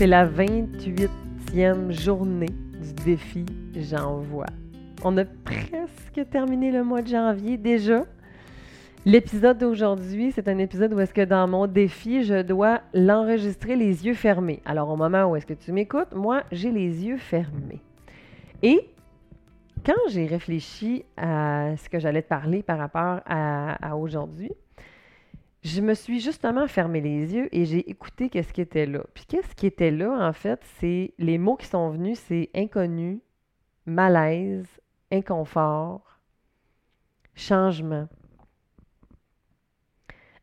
C'est la 28e journée du défi J'envoie. On a presque terminé le mois de janvier déjà. L'épisode d'aujourd'hui, c'est un épisode où est-ce que dans mon défi, je dois l'enregistrer les yeux fermés. Alors au moment où est-ce que tu m'écoutes, moi, j'ai les yeux fermés. Et quand j'ai réfléchi à ce que j'allais te parler par rapport à, aujourd'hui, je me suis justement fermé les yeux et j'ai écouté qu'est-ce qui était là. Puis qu'est-ce qui était là, en fait, c'est les mots qui sont venus, c'est inconnu, malaise, inconfort, changement,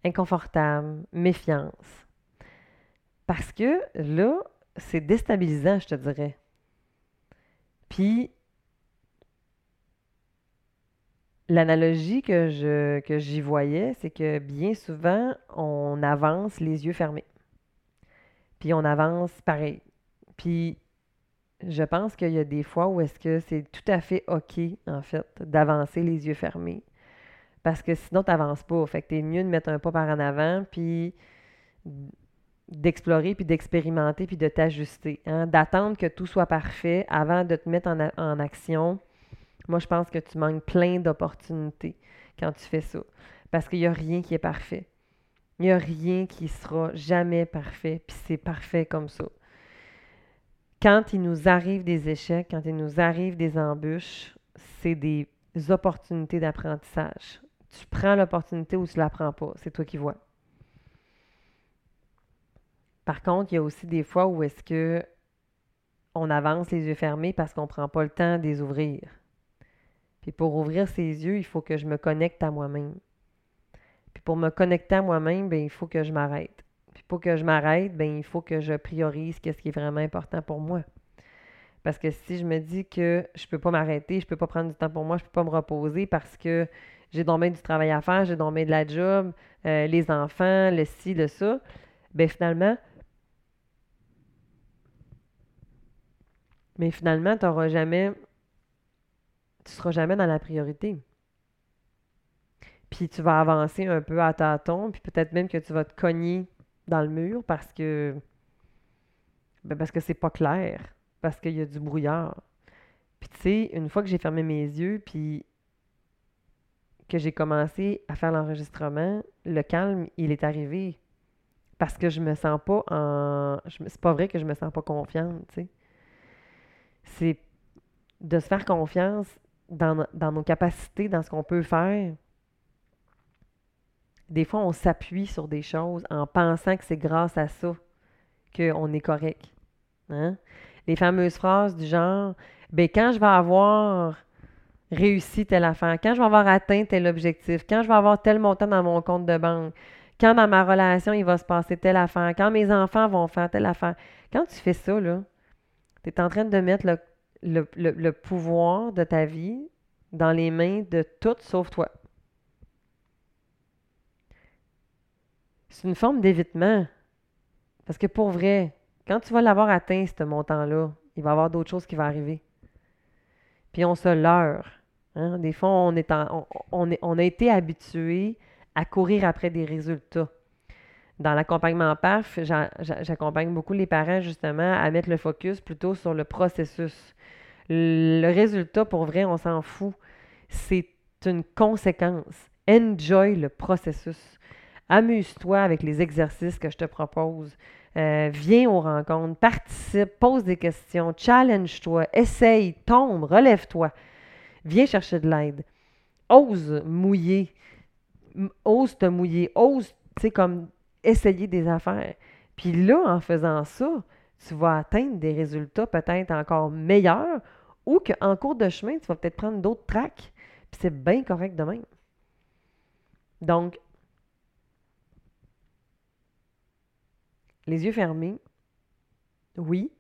inconfortable, méfiance. Parce que là, c'est déstabilisant, je te dirais. Puis, l'analogie que je que j'y voyais, c'est que bien souvent, on avance les yeux fermés. Puis on avance pareil. Puis je pense qu'il y a des fois où est-ce que c'est tout à fait OK, en fait, d'avancer les yeux fermés. Parce que sinon, tu n'avances pas. Fait que es mieux de mettre un pas par en avant, puis d'explorer, puis d'expérimenter, puis de t'ajuster. Hein? D'attendre que tout soit parfait avant de te mettre en action. Moi, je pense que tu manques plein d'opportunités quand tu fais ça. Parce qu'il n'y a rien qui est parfait. Il n'y a rien qui sera jamais parfait, puis c'est parfait comme ça quand il nous arrive des échecs, quand il nous arrive des embûches, c'est des opportunités d'apprentissage. Tu prends l'opportunité ou tu ne la prends pas. C'est toi qui vois. Par contre, il y a aussi des fois où est-ce que on avance les yeux fermés parce qu'on ne prend pas le temps de les ouvrir. Puis pour ouvrir ses yeux, il faut que je me connecte à moi-même. Puis pour me connecter à moi-même, ben, il faut que je m'arrête. Puis pour que je m'arrête, ben il faut que je priorise ce qui est vraiment important pour moi. Parce que si je me dis que je ne peux pas m'arrêter, je ne peux pas prendre du temps pour moi, je ne peux pas me reposer parce que j'ai donc du travail à faire, j'ai donc de la job, euh, les enfants, le ci, le ça, ben finalement, mais finalement, tu n'auras jamais, tu seras jamais dans la priorité. Puis tu vas avancer un peu à tâtons, puis peut-être même que tu vas te cogner dans le mur parce que ben parce que c'est pas clair, parce qu'il y a du brouillard. Puis tu sais, une fois que j'ai fermé mes yeux, puis que j'ai commencé à faire l'enregistrement, le calme, il est arrivé. Parce que je me sens pas en. C'est pas vrai que je me sens pas confiante, tu sais. C'est de se faire confiance dans, nos capacités, dans ce qu'on peut faire, des fois, on s'appuie sur des choses en pensant que c'est grâce à ça qu'on est correct. Hein? Les fameuses phrases du genre ben, quand je vais avoir réussi telle affaire, quand je vais avoir atteint tel objectif, quand je vais avoir tel montant dans mon compte de banque, quand dans ma relation, il va se passer telle affaire, quand mes enfants vont faire telle affaire. Quand tu fais ça, là, tu es en train de mettre le, le pouvoir de ta vie dans les mains de tout sauf toi. c'est une forme d'évitement. Parce que pour vrai, quand tu vas l'avoir atteint, ce montant-là, il va y avoir d'autres choses qui vont arriver. Puis on se leurre. Hein. Des fois, on, est on, est, on a été habitué à courir après des résultats. Dans l'accompagnement PAF, j'accompagne beaucoup les parents justement à mettre le focus plutôt sur le processus. Le résultat, pour vrai, on s'en fout. C'est une conséquence. Enjoy le processus. Amuse-toi avec les exercices que je te propose. Euh, viens aux rencontres, participe, pose des questions, challenge-toi, essaye, tombe, relève-toi. Viens chercher de l'aide. Ose mouiller. Ose te mouiller. Ose, tu sais, comme essayer des affaires. Puis là, en faisant ça, tu vas atteindre des résultats peut-être encore meilleurs ou qu'en cours de chemin, tu vas peut-être prendre d'autres tracks. Puis c'est bien correct de même. Donc, Les yeux fermés, oui,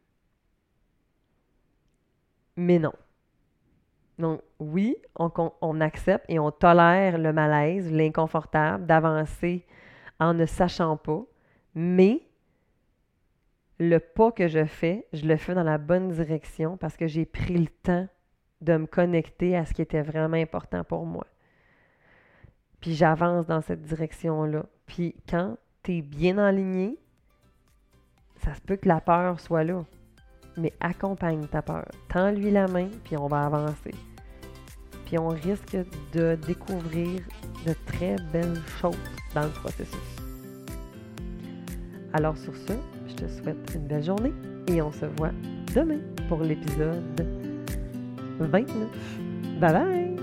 mais non. Donc, oui, on, accepte et on tolère le malaise, l'inconfortable d'avancer en ne sachant pas, mais le pas que je fais, je le fais dans la bonne direction parce que j'ai pris le temps de me connecter à ce qui était vraiment important pour moi. Puis j'avance dans cette direction-là. Puis quand tu es bien aligné, ça se peut que la peur soit là. Mais accompagne ta peur. Tends-lui la main, puis on va avancer. Puis on risque de découvrir de très belles choses dans le processus. Alors sur ce, je te souhaite une belle journée et on se voit demain pour l'épisode 29. Bye bye!